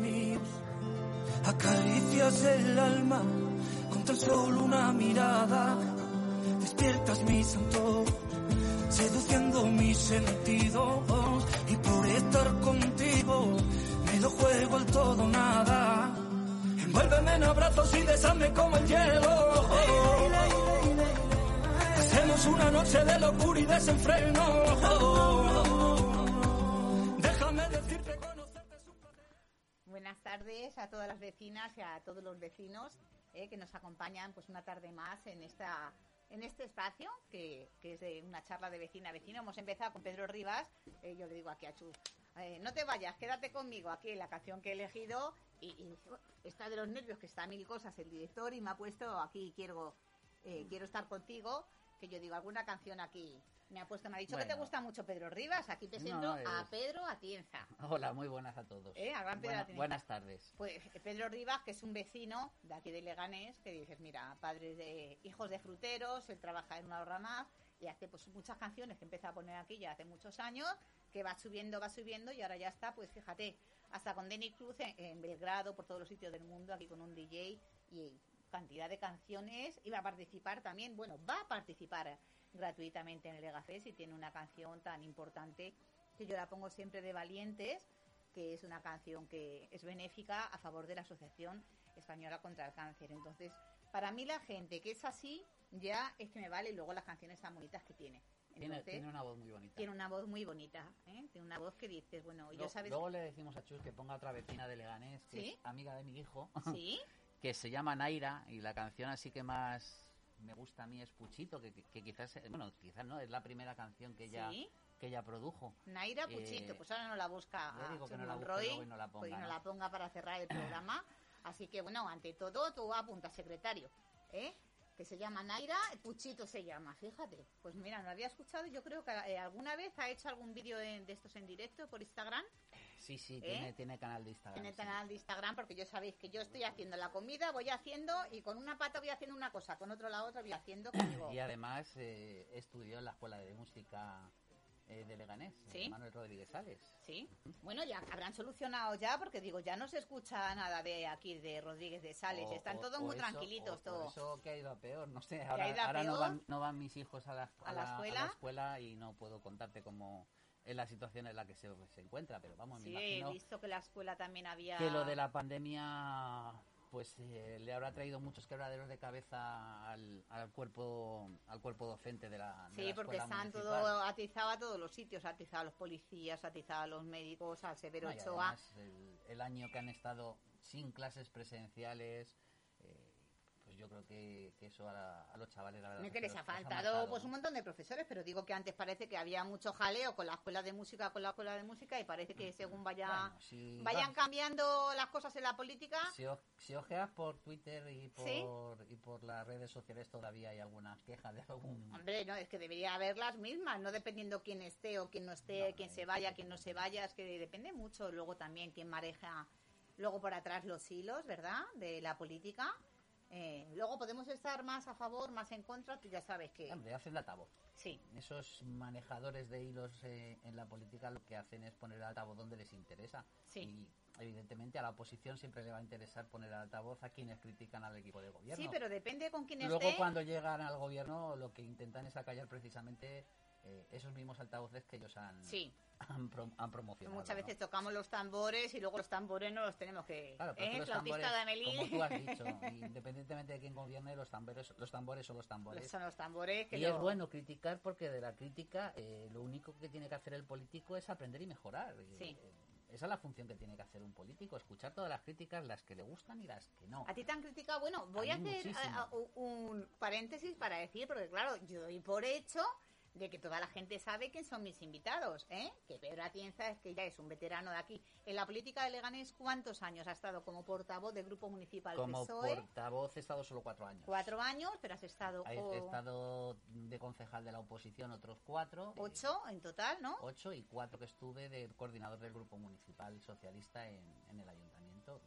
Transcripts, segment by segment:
míos, acaricias el alma con tan solo una mirada, despiertas mis antojos, seduciendo mis sentidos y por estar contigo me lo juego el todo nada. Envuélveme en abrazos y besame como el hielo. Hacemos una noche de locura y desenfreno. A todas las vecinas y a todos los vecinos eh, que nos acompañan pues una tarde más en esta en este espacio que, que es de una charla de vecina a vecino. Hemos empezado con Pedro Rivas. eh, yo le digo aquí a Chus, eh, no te vayas, quédate conmigo aquí la canción que he elegido. Y, está de los nervios, que está mil cosas el director y me ha puesto aquí, quiero, eh, quiero estar contigo. Que yo digo, alguna canción aquí. Me ha puesto, me ha dicho que te gusta mucho Pedro Rivas. Aquí presento No, a Pedro Atienza. Hola, muy buenas a todos. Eh, a gran Pedro Buena- Atienza. buenas tardes. Pues eh, Pedro Rivas, que es un vecino de aquí de Leganés, que dices, mira, padres de hijos de fruteros, él trabaja en una obra más y hace pues muchas canciones que empieza a poner aquí ya hace muchos años, que va subiendo, va subiendo y ahora ya está, pues fíjate, hasta con Denny Cruz en, en Belgrado, por todos los sitios del mundo, aquí con un DJ y cantidad de canciones y va a participar también, bueno, va a participar gratuitamente en el Legafest y tiene una canción tan importante que yo la pongo siempre de Valientes, que es una canción que es benéfica a favor de la Asociación Española contra el Cáncer. Entonces, para mí la gente que es así, ya es que me vale y luego las canciones tan bonitas que tiene. Tiene, Entonces, tiene una voz muy bonita. tiene una voz muy bonita, ¿eh? Tiene una voz que dices, bueno, yo sabes... Luego le decimos a Chus que ponga otra vecina de Leganés, que ¿Sí? es amiga de mi hijo, ¿Sí? que se llama Naira, y la canción así que más me gusta a mí es Puchito, que, que- que quizás, eh, bueno, quizás no, es la primera canción que ella, ¿Sí? que ella produjo. Naira Eh, Puchito, pues ahora no la busca a que no la busque Monroy, luego y no la pues, ponga, no ¿no? la ponga para cerrar el programa. Así que, bueno, ante todo, tú apunta, secretario, ¿eh? Que se llama Naira, Puchito se llama, fíjate. Pues mira, no había escuchado yo creo que eh, alguna vez ha hecho algún vídeo en- de estos en directo por Instagram. Sí, sí, ¿Eh? tiene, tiene canal de Instagram. en el sí. canal de Instagram, porque yo sabéis que yo estoy haciendo la comida, voy haciendo y con una pata voy haciendo una cosa, con otro la otra voy haciendo. Digo, Y además eh, estudió en la Escuela de Música eh, de Leganés, Sí. Manuel Rodríguez Sales. Sí, bueno, ya habrán solucionado ya, porque digo, ya no se escucha nada de aquí, de Rodríguez de Sales, O- están todos o muy eso- tranquilitos, todos. eso que ha ido a peor, no sé. Ahora, a ahora no, peor. van, no van mis hijos a la, ¿A la escuela? escuela y no puedo contarte cómo es la situación en la que se, se encuentra, pero vamos, Sí, me he imagino visto que la escuela también había... que lo de la pandemia pues eh, le habrá traído muchos quebraderos de cabeza al, al cuerpo al cuerpo docente de la de Sí, la porque están municipal. todo atizado a todos los sitios, atizado a los policías, atizado a los médicos, al Severo No, Ochoa. además, el, el año que han estado sin clases presenciales, yo creo que, que eso a, la- a los chavales la verdad No es que les ha faltado pues un montón de profesores, pero digo que antes parece que había mucho jaleo con la escuela de música, con la escuela de música y parece que según vaya Bueno, si vayan vas- cambiando las cosas en la política, Si, o- si ojeas por Twitter y por, ¿Sí? y por las redes sociales todavía hay algunas quejas de algún... hombre, no, es que debería haber las mismas, no dependiendo quién esté o quién no esté, No, quién no, se vaya, quién no se vaya, es que depende mucho luego también quién maneja luego por atrás los hilos, ¿verdad? De la política. Eh, luego podemos estar más a favor, más en contra, tú ya sabes que Hombre, hacen de altavoz. sí, Esos manejadores de hilos eh, en la política lo que hacen es poner el altavoz donde les interesa. Sí. Y evidentemente a la oposición siempre le va a interesar poner el altavoz a quienes critican al equipo de gobierno. sí, pero depende con quién Luego esté. cuando llegan al gobierno lo que intentan es acallar precisamente eh, esos mismos altavoces que ellos han, Sí, han, pro- han promocionado. muchas ¿no? veces tocamos los tambores y luego los tambores no los tenemos que... Claro, pero ¿eh? los tambores, de Amelie. como tú has dicho, independientemente de quién gobierne, los tambores, los tambores son los tambores. Son los tambores que Y es bueno criticar porque de la crítica eh, lo único que tiene que hacer el político es aprender y mejorar. Y, Sí. eh, esa es la función que tiene que hacer un político, escuchar todas las críticas, las que le gustan y las que no. A ti te han criticado, bueno, voy a, A hacer a- a- un paréntesis para decir, porque claro, yo doy por hecho de que toda la gente sabe quién son mis invitados, ¿eh? Que Pedro Atienza es que ya es un veterano de aquí. En la política de Leganés, ¿cuántos años ha estado como portavoz del Grupo Municipal Como PSOE? portavoz he estado solo cuatro años. Cuatro años, pero has estado He, estado de concejal de la oposición otros cuatro. eh, ocho en total, ¿no? ocho y cuatro que estuve de coordinador del grupo municipal socialista en, en el ayuntamiento.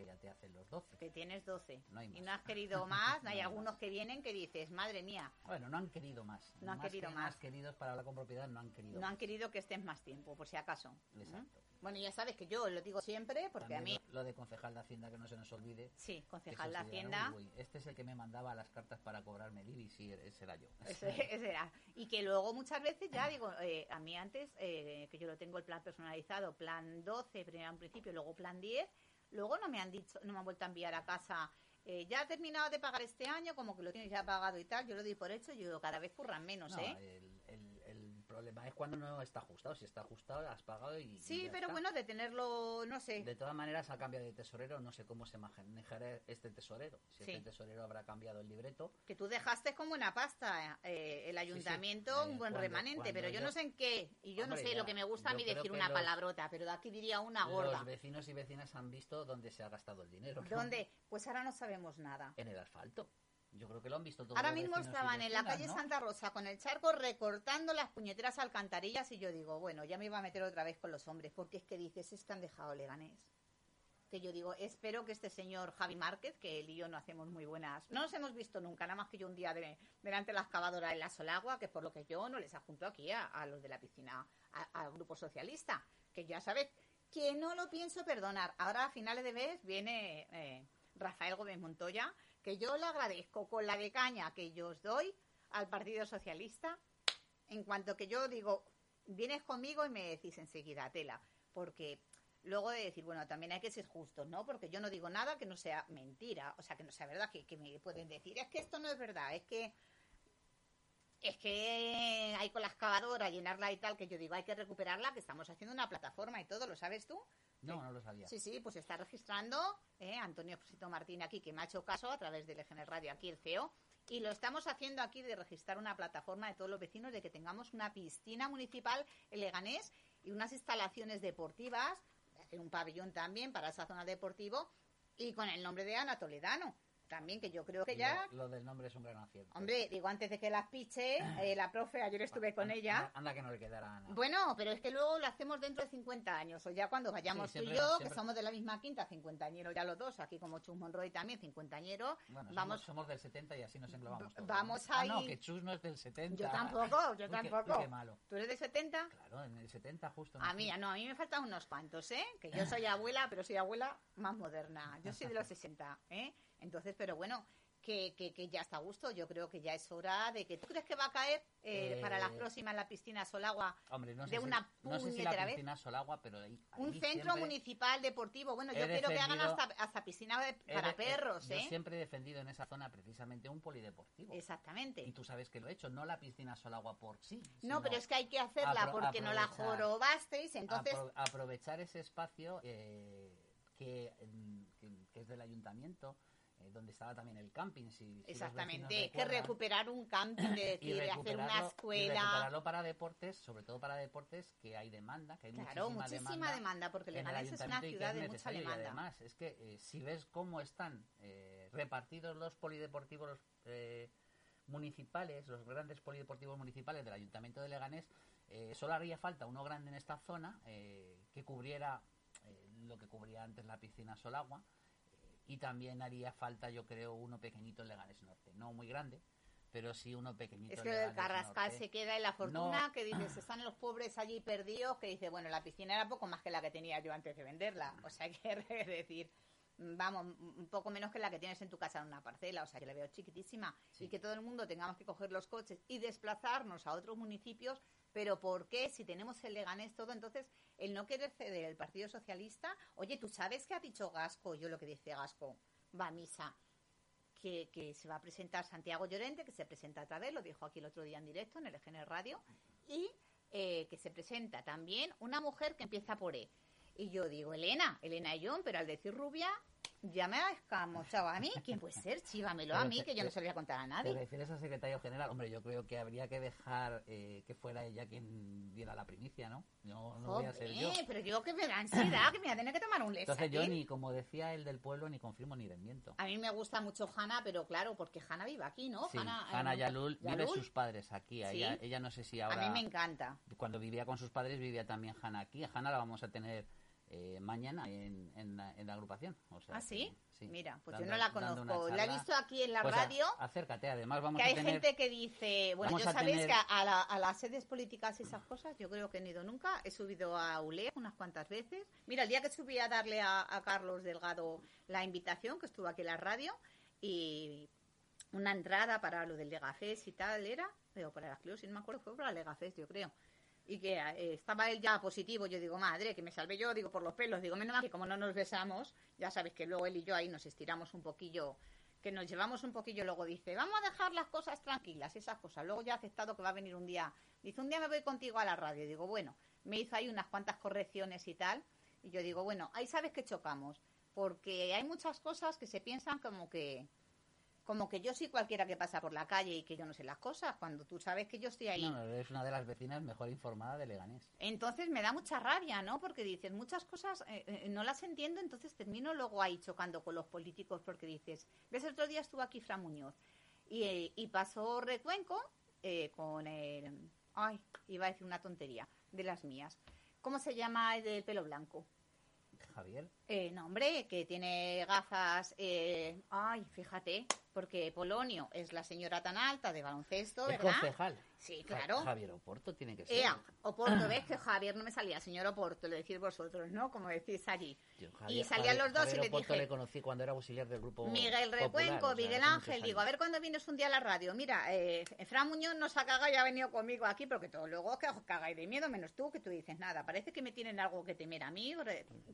Que ya te hacen los 12. Que tienes 12. No hay Y más. no has querido más. No hay algunos que vienen que dices, madre mía, Bueno, no han querido más. No han Más querido que más. queridos para hablar con propiedad no han querido no han más. querido que estés más tiempo, por si acaso. ¿Mm? Exacto. Bueno, ya sabes que yo lo digo siempre, porque a mí, lo, de concejal de Hacienda, que no se nos olvide. sí, concejal de Hacienda, uy, uy, este es el que me mandaba las cartas para cobrarme el IBI, sí, ese era yo. ese, ese era. Y que luego muchas veces ya digo, eh, a mí antes, eh, que yo lo tengo el plan personalizado, plan 12, primero en principio, luego plan 10, luego no me han dicho, no me han vuelto a enviar a casa. eh, ya ha terminado de pagar este año, como que lo tienes ya pagado y tal, yo lo doy por hecho, yo cada vez curran menos, No, ¿eh? el problema es cuando no está ajustado. Si está ajustado, has pagado y. Sí, pero está. bueno, de tenerlo, no sé. De todas maneras, ha cambiado de tesorero. No sé cómo se manejará este tesorero. Si Sí. este tesorero habrá cambiado el libreto. Que tú dejaste con buena pasta eh, el ayuntamiento, Eh, un buen cuando- remanente, cuando pero yo, yo- no sé en qué. Y yo Hombre, no sé lo que me gusta a mí decir una los- palabrota, pero de aquí diría una gorda. Los vecinos y vecinas han visto dónde se ha gastado el dinero. ¿no? ¿Dónde? Pues ahora no sabemos nada. En el asfalto. Yo creo que lo han visto todos. Ahora mismo estaban en la calle ¿no? Santa Rosa con el charco recortando las puñeteras alcantarillas y yo digo, bueno, ya me iba a meter otra vez con los hombres, porque es que dices, es que han dejado Leganés. Que yo digo, espero que este señor Javi Márquez, que él y yo no hacemos muy buenas, no nos hemos visto nunca, nada más que yo un día de, delante de la excavadora en la Solagua, que por lo que yo no les adjunto aquí a, a los de la piscina, al Grupo Socialista, que ya sabes que no lo pienso perdonar. Ahora a finales de mes viene eh, Rafael Gómez Montoya, que yo le agradezco con la de caña que yo os doy al Partido Socialista, en cuanto que yo digo, vienes conmigo y me decís enseguida, tela, porque luego de decir, bueno, también hay que ser justos, ¿no? Porque yo no digo nada que no sea mentira, o sea, que no sea verdad, que, que me pueden decir, es que esto no es verdad, es que es que hay con la excavadora llenarla y tal, que yo digo, hay que recuperarla, que estamos haciendo una plataforma y todo, ¿lo sabes tú? No, no lo sabía. Sí, sí, pues está registrando eh, Antonio Exposito Martín aquí, que me ha hecho caso a través del EGN Radio, aquí el CEO, y lo estamos haciendo aquí de registrar una plataforma de todos los vecinos de que tengamos una piscina municipal en Leganés y unas instalaciones deportivas, un pabellón también para esa zona deportivo y con el nombre de Ana Toledano. También, que yo creo que ya... Lo, lo del nombre es un gran acierto. Hombre, digo, antes de que las piche, eh, la profe, ayer estuve con ella. Anda, que no le quedará a Ana. Bueno, pero es que luego lo hacemos dentro de 50 años, o ya cuando vayamos Sí, tú y siempre- yo, siempre- que somos de la misma quinta, cincuentañeros ya los dos, aquí como Chus Monroy también, cincuentañero, Bueno, vamos, somos, somos del 70 y así nos englobamos todos. vamos ¿no? Ah, no, ahí. que Chus no es del 70. yo tampoco, yo qué- tampoco. uy, qué malo. ¿Tú eres de 70? Claro, en el 70 justo. A mí, no, a mí me faltan unos cuantos, ¿eh? Que yo soy abuela, pero soy abuela más moderna. Yo soy de los 60, ¿eh? Entonces, pero bueno, que, que, que ya está a gusto. Yo creo que ya es hora de que... ¿Tú crees que va a caer eh, Eh, para las próximas la piscina Solagua Hombre, no sé de si- una no sé si la piscina Solagua, pero ahí, un centro municipal deportivo? Bueno, yo quiero que hagan hasta, hasta piscina de- he para he- perros, Yo ¿eh? siempre he defendido en esa zona precisamente un polideportivo. Exactamente. Y tú sabes que lo he hecho, no la piscina Solagua por sí. No, pero es que hay que hacerla porque no la jorobasteis, entonces... apro- aprovechar ese espacio eh, mm, que- que es del ayuntamiento, eh, donde estaba también el camping. Si, si Exactamente, vecinos que recuperar un camping, de decir, de hacer una recuperarlo- y escuela. recuperarlo para deportes, sobre todo para deportes que hay demanda, que hay Claro, muchísima, muchísima demanda, porque Leganés es una ciudad es de mucha demanda. Y además, es que eh, si ves cómo están eh, repartidos los polideportivos eh, municipales, los grandes polideportivos municipales del ayuntamiento de Leganés, eh, solo haría falta uno grande en esta zona eh, que cubriera lo que cubría antes la piscina Solagua y también haría falta, yo creo, uno pequeñito en Leganés Norte, no muy grande, pero sí uno pequeñito. Es que el Carrascal se queda en la fortuna, No. que dices, están los pobres allí perdidos, que dice, bueno, la piscina era poco más que la que tenía yo antes de venderla. O sea, que decir, vamos, un poco menos que la que tienes en tu casa en una parcela, o sea, que la veo chiquitísima. Sí. Y que todo el mundo tengamos que coger los coches y desplazarnos a otros municipios, pero ¿por qué? Si tenemos el Leganés todo, entonces el no querer ceder el Partido Socialista, oye, ¿tú sabes qué ha dicho Gasco? Yo lo que dice Gasco, va a misa que, que se va a presentar Santiago Llorente, que se presenta otra vez, lo dijo aquí el otro día en directo en el EGN Radio, y eh, que se presenta también una mujer que empieza por E. Y yo digo, Elena, Elena y John, pero al decir rubia, ya me ha escamochado a mí. ¿Quién puede ser? Chívamelo a mí, te- que yo no te- se lo voy a contar a ¿Te nadie. refieres al secretario general? Hombre, yo creo que habría que dejar eh, que fuera ella quien diera la primicia, ¿no? No, no voy a ser yo. Pero yo que me da ansiedad, que me voy a tener que tomar un Entonces yo ni, como decía el del pueblo, ni confirmo ni desmiento. A mí me gusta mucho Hanna, pero claro, porque Hanna vive aquí, ¿no? Sí, Hanna, Hanna eh, Yalul, vive sus padres aquí. Sí. Ella, ella no sé si A ahora... mí me encanta. Cuando vivía con sus padres vivía también Hanna aquí. A Hanna la vamos a tener eh, mañana en, en, la, en, la, agrupación. O sea, ¿Ah, sí? sí Mira, pues dando- yo no la conozco. La he visto aquí en la Pues a- radio. acércate, además vamos que hay a tener... gente que dice, bueno, yo sabéis tener- que a, la- a las sedes políticas y esas cosas, yo creo que no he ido nunca. He subido a ULE unas cuantas veces. Mira, el día que subí a darle a, a Carlos Delgado la invitación, que estuvo aquí en la radio, y una entrada para lo del Legafest y tal, ¿era? Pero para la esclerosis, no me acuerdo, fue para la Legafest, yo creo. Y que eh, estaba él ya positivo, yo digo, madre, que me salvé yo, digo, por los pelos, digo, menos mal que como no nos besamos, ya sabéis que luego él y yo ahí nos estiramos un poquillo, que nos llevamos un poquillo, luego dice, vamos a dejar las cosas tranquilas, esas cosas. Luego ya ha aceptado que va a venir un día, dice, un día me voy contigo a la radio, digo, bueno, me hizo ahí unas cuantas correcciones y tal, y yo digo, bueno, ahí sabes que chocamos, porque hay muchas cosas que se piensan como que como que yo soy cualquiera que pasa por la calle y que yo no sé las cosas, cuando tú sabes que yo estoy ahí. No, no, eres una de las vecinas mejor informada de Leganés. Entonces me da mucha rabia, ¿no? Porque dices, muchas cosas eh, eh, no las entiendo, entonces termino luego ahí chocando con los políticos porque dices, ves, el otro día estuvo aquí Fran Muñoz y, eh, y pasó Recuenco eh, con el... Ay, iba a decir una tontería, de las mías. ¿Cómo se llama el del pelo blanco? Javier, Eh, no, hombre, que tiene gafas. eh, ay, fíjate, porque Polonio es la señora tan alta de baloncesto, es ¿verdad? concejal. Sí, claro. Javier Oporto tiene que ser. Ea, Oporto, ves que Javier no me salía, señor Oporto, lo decís vosotros, ¿no? Como decís allí. Yo, y salían los dos y Javier le Oporto dije, le conocí cuando era auxiliar del grupo Miguel Popular, Recuenco, o sea, Miguel Ángel, digo, a ver cuándo vienes un día a la radio. Mira, eh, Fran Muñoz nos ha cagado y ha venido conmigo aquí, porque todo luego que os cagáis de miedo, menos tú, que tú dices nada. Parece que me tienen algo que temer a mí.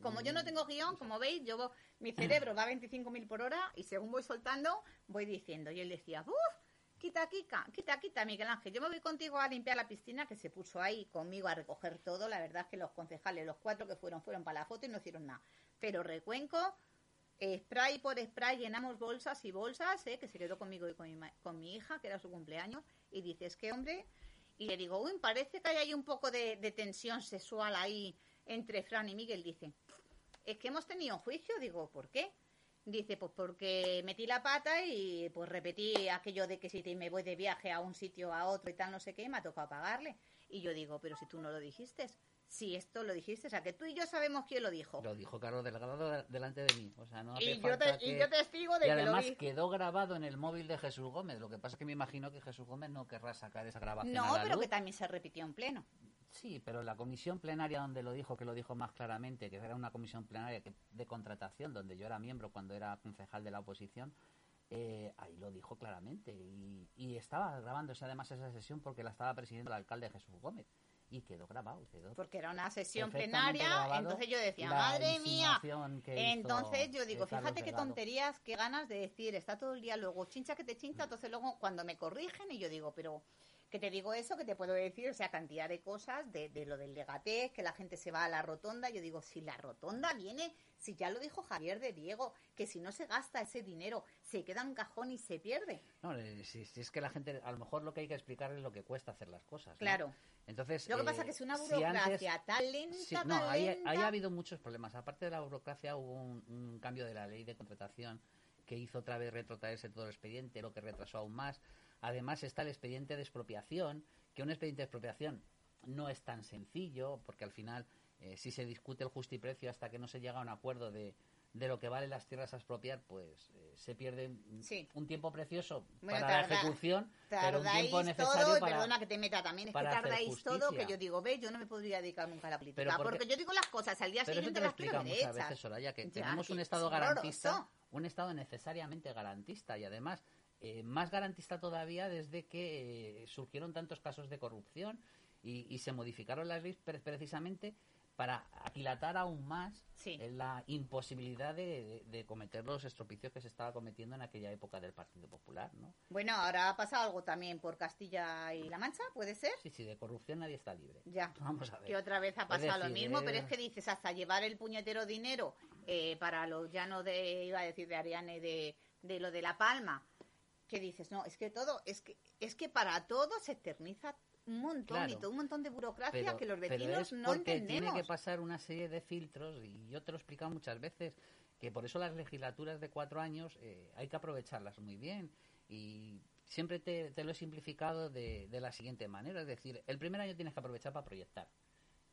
Como yo no tengo guion, como veis, yo mi cerebro va a 25.000 por hora y según voy soltando, voy diciendo. Y él decía, ¡Uf! Quita, quita, quita, quita, Miguel Ángel. Yo me voy contigo a limpiar la piscina, que se puso ahí conmigo a recoger todo. La verdad es que los concejales, los cuatro que fueron, fueron para la foto y no hicieron nada. Pero Recuenco, spray por spray, llenamos bolsas y bolsas, ¿eh? que se quedó conmigo y con mi, con mi hija, que era su cumpleaños. Y dice, es que hombre, y le digo, uy, parece que hay ahí un poco de, de tensión sexual ahí entre Fran y Miguel. Dice, es que hemos tenido juicio. Digo, ¿por qué? Dice, pues porque metí la pata y pues repetí aquello de que si te- me voy de viaje a un sitio a otro y tal, no sé qué, me ha tocado pagarle. Y yo digo, pero si tú no lo dijiste, si esto lo dijiste, o sea, que tú y yo sabemos quién lo dijo. Lo dijo Carlos Delgado de- delante de mí. O sea, no hace y, yo falta te, y que- yo testigo de Y que lo además quedó grabado en el móvil de Jesús Gómez. Lo que pasa es que me imagino que Jesús Gómez no querrá sacar esa grabación a No, la pero luz. que también se repitió en pleno. Sí, pero la comisión plenaria donde lo dijo, que lo dijo más claramente, que era una comisión plenaria de contratación, donde yo era miembro cuando era concejal de la oposición, eh, ahí lo dijo claramente. Y, y estaba grabándose además esa sesión porque la estaba presidiendo el alcalde Jesús Gómez. Y quedó grabado, quedó Porque era una sesión plenaria, grabado entonces yo decía, madre mía. Entonces yo digo, fíjate qué tonterías, qué ganas de decir, está todo el día luego chincha que te chincha, entonces luego cuando me corrigen y yo digo, pero que te digo eso, que te puedo decir, o sea, cantidad de cosas, de, de lo del legatez, que la gente se va a la rotonda, yo digo, si la rotonda viene, si ya lo dijo Javier de Diego, que si no se gasta ese dinero, se queda en un cajón y se pierde. No, eh, si, si es que la gente, a lo mejor lo que hay que explicar es lo que cuesta hacer las cosas. ¿no? Claro. Entonces, Lo que eh, pasa que es una si burocracia antes- tan lenta, tan no, ahí ha habido muchos problemas. Aparte de la burocracia, hubo un, un cambio de la ley de contratación que hizo otra vez retrotraerse todo el expediente, lo que retrasó aún más. Además está el expediente de expropiación, que un expediente de expropiación no es tan sencillo, porque al final, eh, si se discute el justo y precio hasta que no se llega a un acuerdo de, de lo que valen las tierras a expropiar, pues eh, se pierde un- Sí. un tiempo precioso Bueno, para tarda- la ejecución, pero un tiempo necesario todo, para... perdona que te meta también, es que para hacer tardáis todo, que yo digo, ve, yo no me podría dedicar nunca a la política, porque- porque yo digo las cosas al día siguiente las quiero explica ver muchas hechas. veces, Soraya, que Ya, tenemos un que Estado horroroso. garantista, un Estado necesariamente garantista y además eh, más garantista todavía desde que eh, surgieron tantos casos de corrupción y, y se modificaron las leyes pre- precisamente para aquilatar aún más Sí. eh, la imposibilidad de, de- de cometer los estropicios que se estaba cometiendo en aquella época del Partido Popular, ¿no? Bueno, ahora ha pasado algo también por Castilla y La Mancha, ¿puede ser? Sí, sí, de corrupción nadie está libre. Ya. Vamos a ver. Que otra vez ha pasado lo mismo, pero es que dices hasta llevar el puñetero dinero eh, para los llanos de, iba a decir de Ariane, de, de lo de La Palma, que dices, no, es que todo, es que, es que para todo se eterniza un montón Claro. y todo un montón de burocracia pero, que los vecinos no entendemos. tiene que pasar una serie de filtros y yo te lo he explicado muchas veces que por eso las legislaturas de cuatro años eh, hay que aprovecharlas muy bien y siempre te, te lo he simplificado de, de la siguiente manera es decir el primer año tienes que aprovechar para proyectar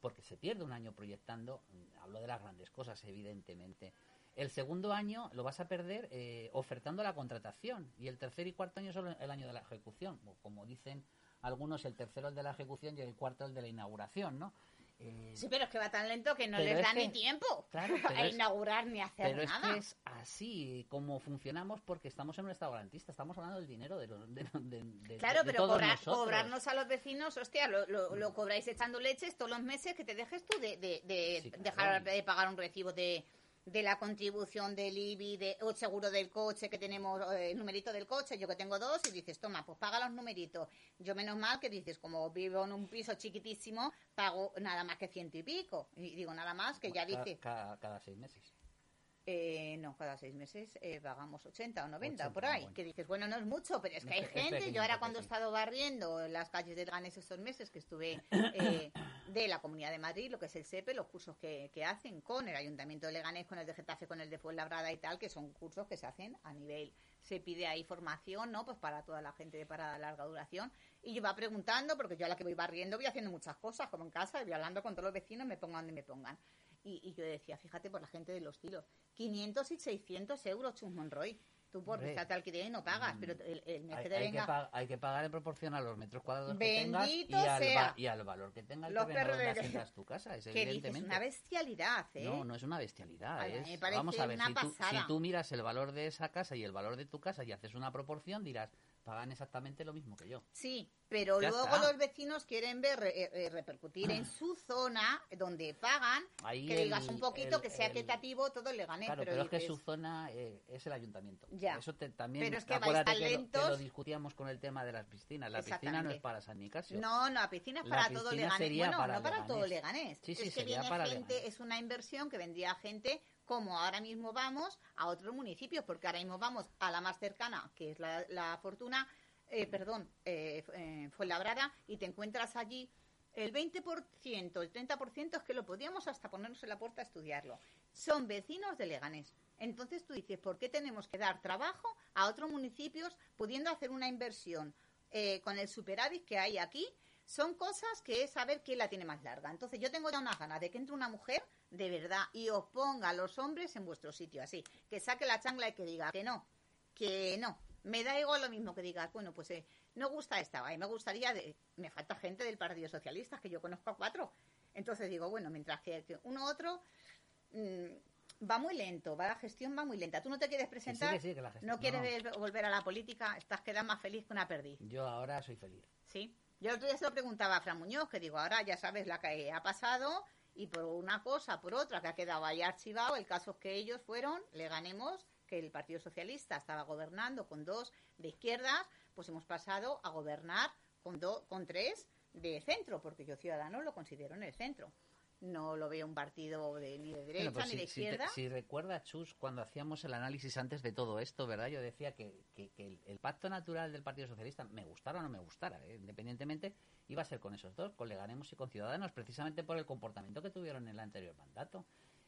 porque se pierde un año proyectando, mm, hablo de las grandes cosas, evidentemente. El segundo año lo vas a perder eh, ofertando la contratación y el tercer y cuarto año son el año de la ejecución, o como dicen algunos, el tercero el de la ejecución y el cuarto el de la inauguración, ¿no? Eh, sí, pero es que va tan lento que no les es da que- ni tiempo claro, a es- inaugurar ni a hacer Pero es nada. que es así como funcionamos porque estamos en un estado garantista, estamos hablando del dinero de, los- de, de- de- Claro, pero todos cobrar- nosotros. cobrarnos a los vecinos, hostia, lo, lo, lo cobráis echando leches todos los meses que te dejes tú de, de, de Sí, claro. dejar de pagar un recibo de, de la contribución del IBI de, o seguro del coche que tenemos, eh, el numerito del coche, yo que tengo dos, y dices, toma, pues paga los numeritos. Yo menos mal que dices, como vivo en un piso chiquitísimo, pago nada más que ciento y pico. Y digo, nada más que ya Ca- dice, Cada, cada seis meses. eh, no, cada seis meses eh, pagamos 80 o 90 por 80, ahí. bueno. Que dices, bueno, no es mucho, pero es que hay gente. Yo ahora cuando he estado barriendo en las calles del Ganes estos meses que estuve eh, de la Comunidad de Madrid, lo que es el SEPE, los cursos que, que hacen con el Ayuntamiento de Leganés, con el de Getafe, con el de Fuenlabrada y tal, que son cursos que se hacen a nivel. Se pide ahí formación, ¿no? Pues para toda la gente de para larga duración. Y yo iba preguntando, porque yo a la que voy barriendo voy haciendo muchas cosas, como en casa, y voy hablando con todos los vecinos, me pongan donde me pongan. Y, y yo decía, fíjate por la gente de los tiros, 500 y 600 euros, Chus Monroy. Tú por Hombre, rescate alquiler no pagas, mm, pero el, el mes Hay, que te hay que venga... pa- hay que pagar en proporción a los metros cuadrados que tengas y Bendito al, sea. y al valor que tenga el Los terreno donde asientas tu casa, es que evidentemente. una bestialidad, ¿eh? No, no es una bestialidad. A es- me vamos a ver, una si tú, si tú miras el valor de esa casa y el valor de tu casa y haces una proporción, dirás, pagan exactamente lo mismo que yo. Sí, pero Ya luego está. los vecinos quieren ver eh, eh, repercutir en su zona donde pagan, Ahí que digas el- un poquito el- que sea el- equitativo todo el Leganés, Claro, pero, pero, es que su zona eh, es el ayuntamiento. Ya. Eso te, también, Pero es que vais acuérdate tan que, lo, que lo discutíamos con el tema de las piscinas. La piscina no es para San Nicasio. No, no, la piscina es La para todo Leganés. Bueno, para no para todo Leganés. Leganés. Sí, sí, es que viene para gente, Leganés. es una inversión que vendría gente como ahora mismo vamos a otros municipios, porque ahora mismo vamos a la más cercana, que es la, Fortuna, eh, perdón, eh, eh, Fuenlabrada, y te encuentras allí el 20%, el 30% es que lo podíamos hasta ponernos en la puerta a estudiarlo. Son vecinos de Leganés. Entonces tú dices, ¿por qué tenemos que dar trabajo a otros municipios pudiendo hacer una inversión eh, con el superávit que hay aquí? Son cosas que es saber quién la tiene más larga. Entonces yo tengo ya unas ganas de que entre una mujer de verdad y os ponga a los hombres en vuestro sitio, así, que saque la changla y que diga que no, que no. Me da igual lo mismo que digas, bueno, pues eh, no gusta esta, ay, me gustaría, de, me falta gente del Partido Socialista, que yo conozco a cuatro. Entonces digo, bueno, mientras que, que uno otro mm, va muy lento, va la gestión va muy lenta. Tú no te quieres sí, presentar, sí, no quieres no. volver a la política, estás quedando más feliz que una perdiz. Yo ahora soy feliz. Sí. Yo el otro día se lo preguntaba a Fran Muñoz, que digo, ahora ya sabes la que ha pasado y por una cosa, por otra, que ha quedado ahí archivado, el caso es que ellos fueron, le ganemos, que el Partido Socialista estaba gobernando con dos de izquierdas, pues hemos pasado a gobernar con, do- con tres de centro, porque yo Ciudadanos lo considero en el centro. No lo veo un partido de, ni de derecha Bueno, pues ni si, de si te- izquierda. si recuerdas, Chus, cuando hacíamos el análisis antes de todo esto, ¿verdad? Yo decía que, que- que el, el pacto natural del Partido Socialista, me gustara o no me gustara, ¿eh? independientemente, iba a ser con esos dos, con Leganemos y con Ciudadanos, precisamente por el comportamiento que tuvieron en el anterior mandato.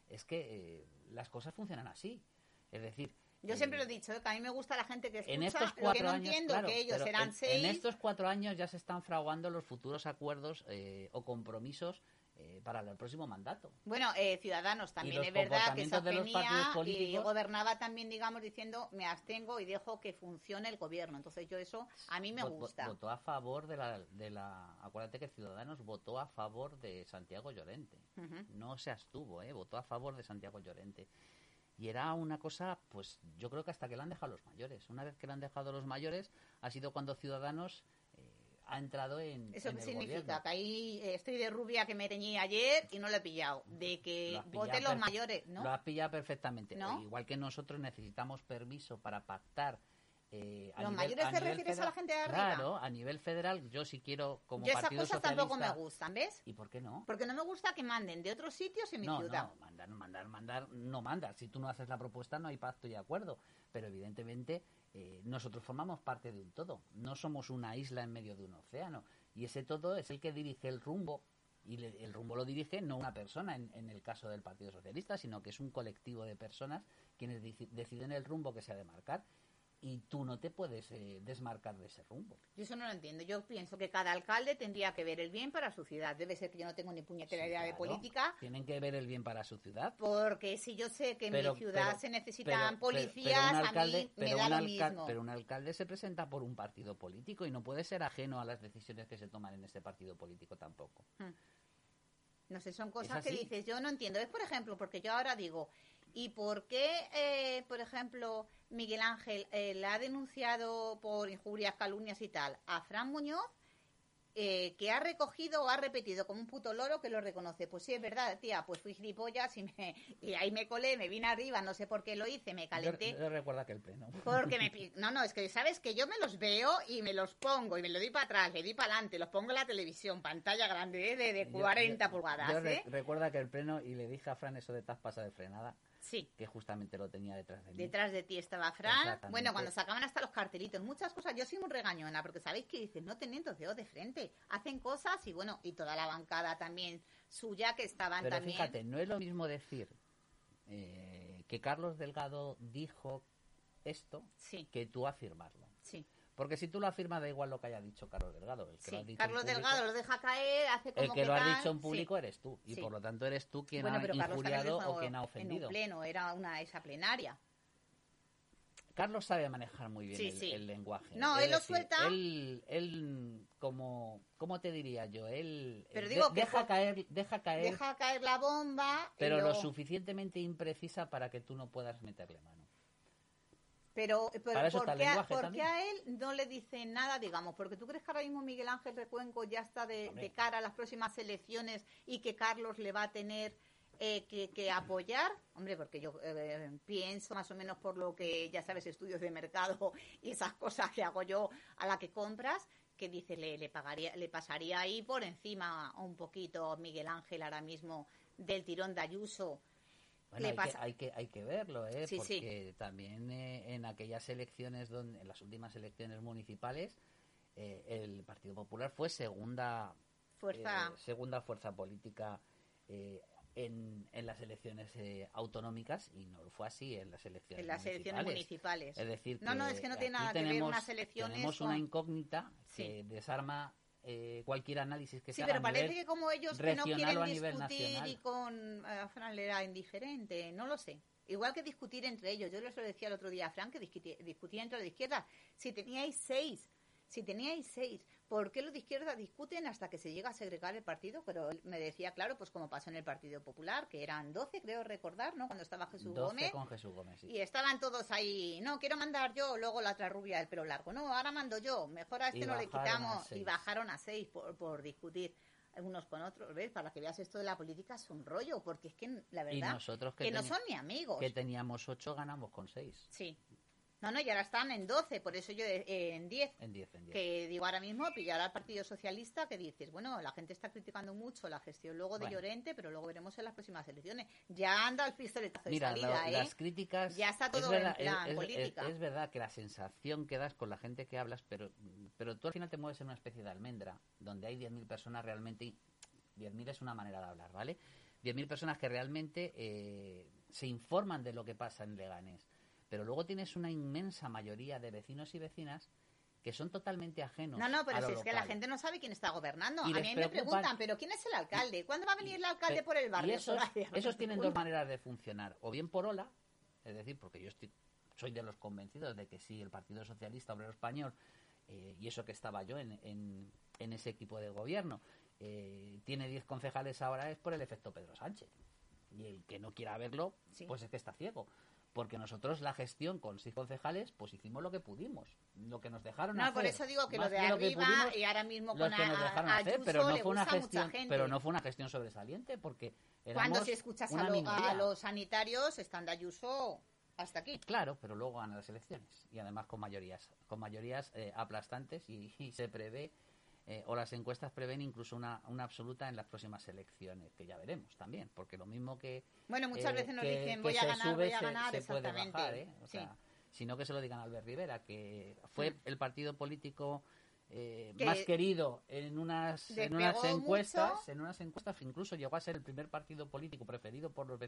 Es que eh, las cosas funcionan así. Es decir... Yo eh, siempre lo he dicho, que a mí me gusta la gente que escucha, en estos lo que cuatro no años, entiendo claro, que ellos en, seis. en estos cuatro años ya se están fraguando los futuros acuerdos eh, o compromisos eh, para el próximo mandato. Bueno, eh, Ciudadanos también es verdad que se abstenía y gobernaba también, digamos, diciendo me abstengo y dejo que funcione el gobierno. Entonces yo eso a mí me gusta. Votó a favor de la, de la... Acuérdate que Ciudadanos votó a favor de Santiago Llorente. No se abstuvo, ¿eh? Votó a favor de Santiago Llorente. Y era una cosa, pues yo creo que hasta que la han dejado los mayores. Una vez que la han dejado los mayores, ha sido cuando Ciudadanos ha entrado en. ¿Eso en qué el significa? gobierno. Que ahí eh, estoy de rubia que me teñí ayer y no lo he pillado. De que Lo voten los mayores, ¿no? Lo has pillado perfectamente. ¿No? Igual que nosotros necesitamos permiso para pactar. Eh, a ¿Los nivel- mayores te refieres a la federal- gente de arriba? Claro, a nivel federal, yo si quiero como Yo esas Partido cosas tampoco me gustan, ¿ves? ¿Y por qué no? Porque no me gusta que manden de otros sitios en mi No, ciudad. no, mandar, mandar, mandar, no mandar. Si tú no haces la propuesta no hay pacto y acuerdo. Pero evidentemente eh, nosotros formamos parte de un todo. No somos una isla en medio de un océano. Y ese todo es el que dirige el rumbo. Y le- el rumbo lo dirige no una persona en, en el caso del Partido Socialista, sino que es un colectivo de personas quienes deciden el rumbo que se ha de marcar. Y tú no te puedes eh, desmarcar de ese rumbo. Yo eso no lo entiendo. Yo pienso que cada alcalde tendría que ver el bien para su ciudad. Debe ser que yo no tengo ni puñetera Sí, idea de política. Tienen que ver el bien para su ciudad. Porque si yo sé que en mi ciudad pero- se necesitan pero- policías, un a alcalde- mí me pero da un lo mismo. Pero un alcalde se presenta por un partido político y no puede ser ajeno a las decisiones que se toman en ese partido político tampoco. No sé, son cosas que dices, yo no entiendo. Es, por ejemplo, porque yo ahora digo, ¿y por qué, eh, por ejemplo, Miguel Ángel eh, le ha denunciado por injurias, calumnias y tal a Fran Muñoz? eh, que ha recogido o ha repetido como un puto loro que lo reconoce. Pues sí, es verdad, tía, pues fui gilipollas y, me, y ahí me colé, me vine arriba, no sé por qué lo hice, me Yo, calenté. yo recuerda que el pleno. Porque me... No, no, es que sabes que yo me los veo y me los pongo y me lo doy para atrás, le doy para adelante, los pongo en la televisión, pantalla grande ¿eh? de, de Yo- 40 yo- pulgadas, yo ¿eh? recuerda que el pleno, y le dije a Fran eso de tas pasa de frenada, Sí. que justamente lo tenía detrás de mí. Detrás de ti estaba Fran. Bueno, cuando sacaban hasta los cartelitos, muchas cosas. Yo soy muy regañona, porque sabéis que dicen, no tienen dos dedos de frente. Hacen cosas y bueno, y toda la bancada también suya que estaban Pero también. fíjate, no es lo mismo decir eh, que Carlos Delgado dijo esto Sí, que tú afirmarlo. Porque si tú lo afirmas, da igual lo que haya dicho Carlos Delgado. El que lo ha dicho Carlos en público- Delgado lo deja caer, hace como El que lo ha dicho en sí. público eres tú. Y Sí. por lo tanto eres tú quien Bueno, ha injuriado o quien ha En ofendido. un pleno, era una esa plenaria. Carlos sabe manejar muy bien el, lenguaje. No, Es él lo suelta. Él, él como, ¿cómo te diría yo? Él Pero digo de- deja caer, deja caer, Deja caer la bomba. pero lo suficientemente imprecisa para que tú no puedas meterle mano. Pero, pero Para eso ¿por, qué a, lenguaje por también. qué a él no le dicen nada, digamos? Porque tú crees que ahora mismo Miguel Ángel Recuenco ya está de, cara a las próximas elecciones y que Carlos le va a tener eh, que, que apoyar. Hombre, porque yo eh, pienso más o menos por lo que ya sabes, estudios de mercado y esas cosas que hago yo a la que compras, que dice, le, le, pagaría, le pasaría ahí por encima un poquito Miguel Ángel ahora mismo del tirón de Ayuso. Bueno, le hay, que, hay, que, hay que verlo, ¿eh? Sí, sí. porque también eh, en aquellas elecciones, donde, en las últimas elecciones municipales, eh, el Partido Popular fue segunda Fuerza. eh, segunda fuerza política en, en las elecciones eh, autonómicas y no fue así en las elecciones en las elecciones municipales. municipales. Es decir, No, no, es que no tiene nada que ver tenemos- unas elecciones Tenemos con- una incógnita Sí. que desarma eh, cualquier análisis que Sí, se haga pero a parece nivel que como ellos que no quieren nivel discutir nacional. y con eh, Fran le era indiferente, no lo sé. Igual que discutir entre ellos. Yo les lo decía el otro día a Fran que discutir entre de izquierda. Si teníais seis, si teníais seis, ¿por qué los de izquierda discuten hasta que se llega a segregar el partido? Pero él me decía, claro, pues como pasó en el Partido Popular, que eran 12, creo recordar, ¿no? Cuando estaba Jesús 12 Gómez. con Jesús Gómez. sí. Y estaban todos ahí, no, quiero mandar yo, luego la otra rubia del pelo largo, no, ahora mando yo, mejor a este Y no le quitamos. Y seis. bajaron a seis por, por discutir unos con otros, ¿ves? Para que veas esto de la política es un rollo, porque es que la Y verdad nosotros que, que no son ni amigos. que teníamos 8 ganamos con 6. Sí. No, no, y ahora están en 12, por eso yo eh, en 10. En 10, en 10. Que digo ahora mismo, pillar al Partido Socialista, que dices, bueno, la gente está criticando mucho la gestión luego de Bueno. Llorente, pero luego veremos en las próximas elecciones. Ya anda el pistoletazo de Mira, salida, la- ¿eh? las críticas. Ya está es todo verdad, en plan es- es- política. Es, es verdad que la sensación que das con la gente que hablas, pero, pero tú al final te mueves en una especie de almendra, donde hay 10.000 personas realmente. 10.000 es una manera de hablar, ¿vale? 10.000 personas que realmente eh, se informan de lo que pasa en Leganés. Pero luego tienes una inmensa mayoría de vecinos y vecinas que son totalmente ajenos. No, no, a pero lo si es que la gente no sabe quién está gobernando. Y a mí me preguntan, ¿pero quién es el alcalde? ¿Cuándo va a venir el alcalde por el barrio? Y esos, tienen dos maneras de funcionar. O bien por ola, es decir, porque yo estoy, soy de los convencidos de que sí, el Partido Socialista Obrero Español, eh, y eso que estaba yo en, en, en ese equipo de gobierno, eh, tiene 10 concejales ahora es por el efecto Pedro Sánchez. Y el que no quiera verlo, Sí. pues es que está ciego. Porque nosotros la gestión con seis concejales, pues hicimos lo que pudimos, lo que nos dejaron No, hacer. por eso digo que lo de que lo que arriba pudimos, y ahora mismo con que nos dejaron a hacer, pero no fue una gestión, pero no fue una gestión sobresaliente porque Cuando si escuchas a, lo- a los sanitarios, están de Ayuso hasta aquí. Claro, pero luego ganan las elecciones y además con mayorías, con mayorías eh, aplastantes y, y se prevé eh, o las encuestas prevén incluso una, una absoluta en las próximas elecciones, que ya veremos también, porque lo mismo que Bueno, muchas eh, veces nos que- dicen que voy a se ganar, sube, voy a se- ganar, se puede exactamente. bajar, ¿eh? O Sí. sea, sino que se lo digan a Albert Rivera, que fue Mm. el partido político eh, Que más querido en unas, en unas encuestas, mucho. en unas encuestas que incluso llegó a ser el primer partido político preferido por los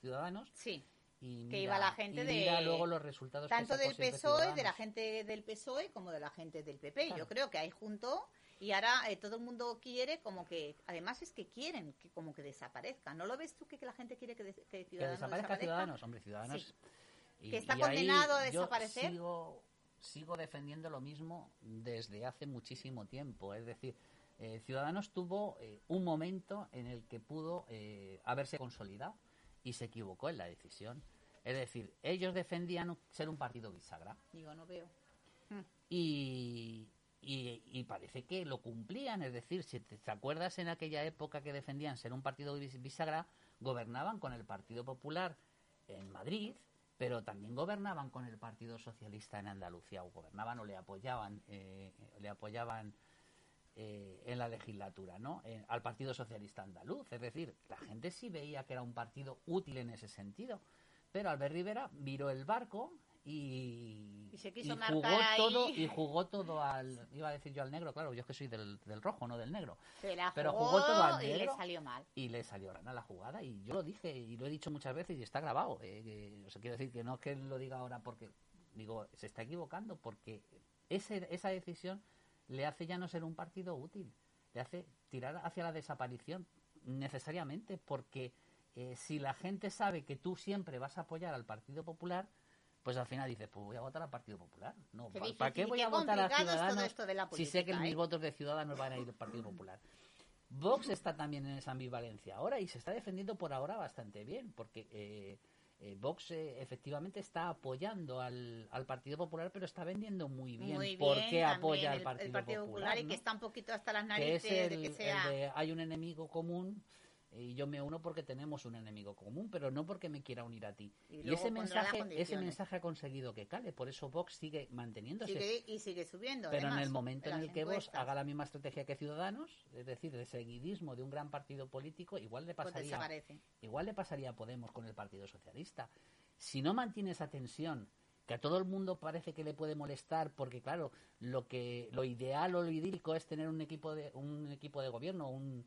ciudadanos Sí, y que mira- iba la gente y de mira luego los resultados que tanto del PSOE, de la gente del PSOE como de la gente del PP. Claro. Yo creo que ahí junto y ahora eh, todo el mundo quiere como que, además es que quieren que como que desaparezca. ¿No lo ves tú que, que la gente quiere que, des- que que Ciudadanos desaparezca desaparezca? Ciudadanos, hombre, Ciudadanos. Sí. y- Que está y ahí condenado a yo desaparecer. Sigo, sigo defendiendo lo mismo desde hace muchísimo tiempo. Es decir, eh, Ciudadanos tuvo eh, un momento en el que pudo eh, haberse consolidado y se equivocó en la decisión. Es decir, ellos defendían ser un partido bisagra Digo, no veo. y, y, y parece que lo cumplían. Es decir, si te, acuerdas en aquella época que defendían ser un partido bis- bisagra, gobernaban con el Partido Popular en Madrid, pero también gobernaban con el Partido Socialista en Andalucía, o gobernaban o le apoyaban, eh, le apoyaban eh, en la legislatura, ¿no? Eh, al Partido Socialista Andaluz. Es decir, la gente sí veía que era un partido útil en ese sentido. Pero Albert Rivera viró el barco y, Y se quiso jugó marcar ahí. todo y jugó todo al iba a decir yo al negro claro yo es que soy del, del rojo no del negro Se la Pero jugó todo al y le negro. salió mal. y le salió rana la jugada y yo lo dije y lo he dicho muchas veces y está grabado eh, que- o sea, quiero decir que no es que lo diga ahora porque digo se está equivocando porque ese, esa decisión le hace ya no ser un partido útil le hace tirar hacia la desaparición necesariamente porque eh, si la gente sabe que tú siempre vas a apoyar al Partido Popular pues al final dices, pues voy a votar al Partido Popular. No, Qué ¿pa- difícil ¿para qué voy a votar a Ciudadanos esto de la si sé que política, mis ¿eh? votos de Ciudadanos van a ir al Partido Popular? Vox está también en esa ambivalencia ahora y se está defendiendo por ahora bastante bien, porque eh, eh, Vox eh, efectivamente está apoyando al, al Partido Popular, pero está vendiendo muy bien. Muy bien, ¿Por qué también apoya al Partido, el Partido Popular, y ¿no? que está un poquito hasta las Que narices es el, de que el sea... de hay un enemigo común y yo me uno porque tenemos un enemigo común, pero no porque me quiera unir a ti. Y ese mensaje, ese mensaje ha conseguido que cale, por eso Vox sigue manteniéndose. Sigue, y sigue subiendo. Pero en el momento en el que Vox encuestas. haga la misma estrategia que Ciudadanos, es decir, de seguidismo de un gran partido político, igual le pues pasaría, igual le pasaría a Podemos con el Partido Socialista. Si no mantiene esa tensión, que a todo el mundo parece que le puede molestar, porque claro, lo que lo ideal o lo idílico es tener un equipo de un equipo de gobierno, un,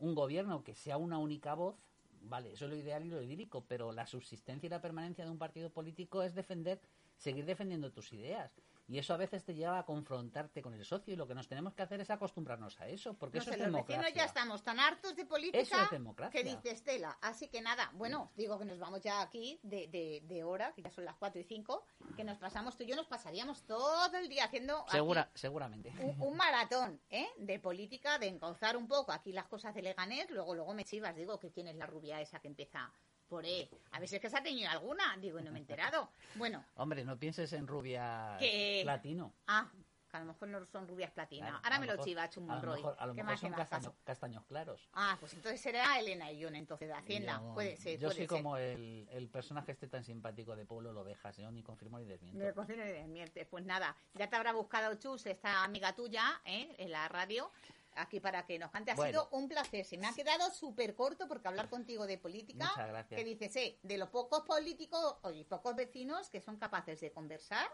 un gobierno que sea una única voz, vale, eso es lo ideal y lo idílico, pero la subsistencia y la permanencia de un partido político es defender, seguir defendiendo tus ideas. Y eso a veces te lleva a confrontarte con el socio y lo que nos tenemos que hacer es acostumbrarnos a eso, porque No eso sé, es los democracia. vecinos ya estamos tan hartos de política Eso es democracia. que dice Estela. Así que nada, bueno, digo que nos vamos ya aquí de, de, de hora, que ya son las 4 y 5, que nos pasamos tú y yo, nos pasaríamos todo el día haciendo aquí Segura, seguramente. un, un maratón ¿eh? de política, de encauzar un poco aquí las cosas de Leganés, luego luego me chivas, digo que quién es la rubia esa que empieza por E. A ver si es que se ha tenido alguna, digo, no me he enterado. Bueno, Hombre, no pienses en rubia Que- latino. ah, que a lo mejor no son rubias platina. Claro, Ahora me lo chiva Chum A lo Monroy. mejor, a lo ¿Qué mejor son más castaños, claros. Ah, pues entonces será Elena y John entonces de Hacienda. Yo- puede ser, Yo puede soy ser. como el, el personaje este tan simpático de Pueblo lo dejas, yo ni confirmo ni desmiento. Me cocina y desmientes. Pues nada, ya te habrá buscado Chus, esta amiga tuya, ¿eh? en la radio, aquí para que nos cante. Ha Bueno. sido un placer. Se me ha quedado súper corto porque hablar contigo de política, Muchas gracias. que dices, eh, de los pocos políticos y pocos vecinos que son capaces de conversar,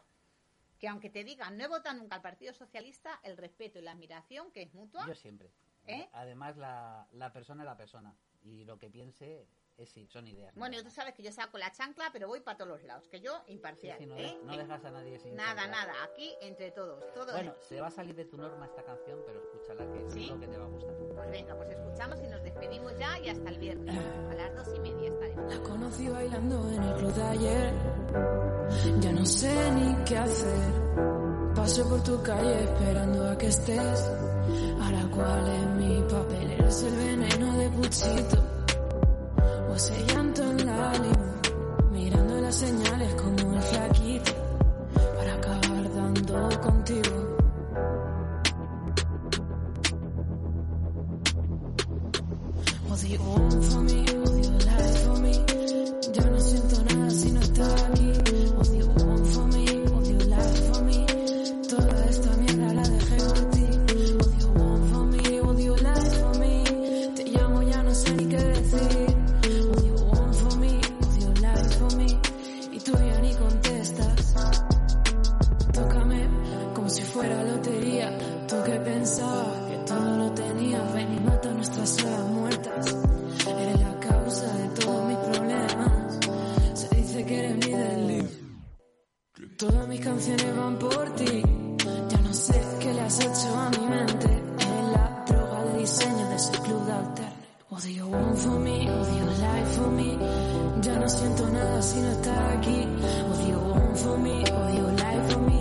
que aunque te digan no he votado nunca al Partido Socialista, el respeto y la admiración, que es mutua, Yo siempre. ¿Eh? Además, la, la persona es la persona. Y lo que piense es sí, son ideas. Bueno, tú sabes que yo saco la chancla, pero voy para todos los lados, que yo. Sí, imparcial. sí, no, ¿eh? no dejas a nadie sin Nada, nada, aquí entre todos. Todo Bueno, se va a salir de tu norma esta canción, pero escúchala que ¿Sí? seguro que te va a gustar. Pues venga, pues escuchamos y nos despedimos ya y hasta el viernes. A las dos y media estaremos. La conocí bailando en el club de ayer. Ya no sé ni qué hacer. Paso por tu calle esperando a que estés. Ahora cuál es mi papel. Eres el veneno de Puchito. O ese llanto en la limo. Mirando las señales como Ya no siento nada si no estás aquí. Odio one for me, odio life for me.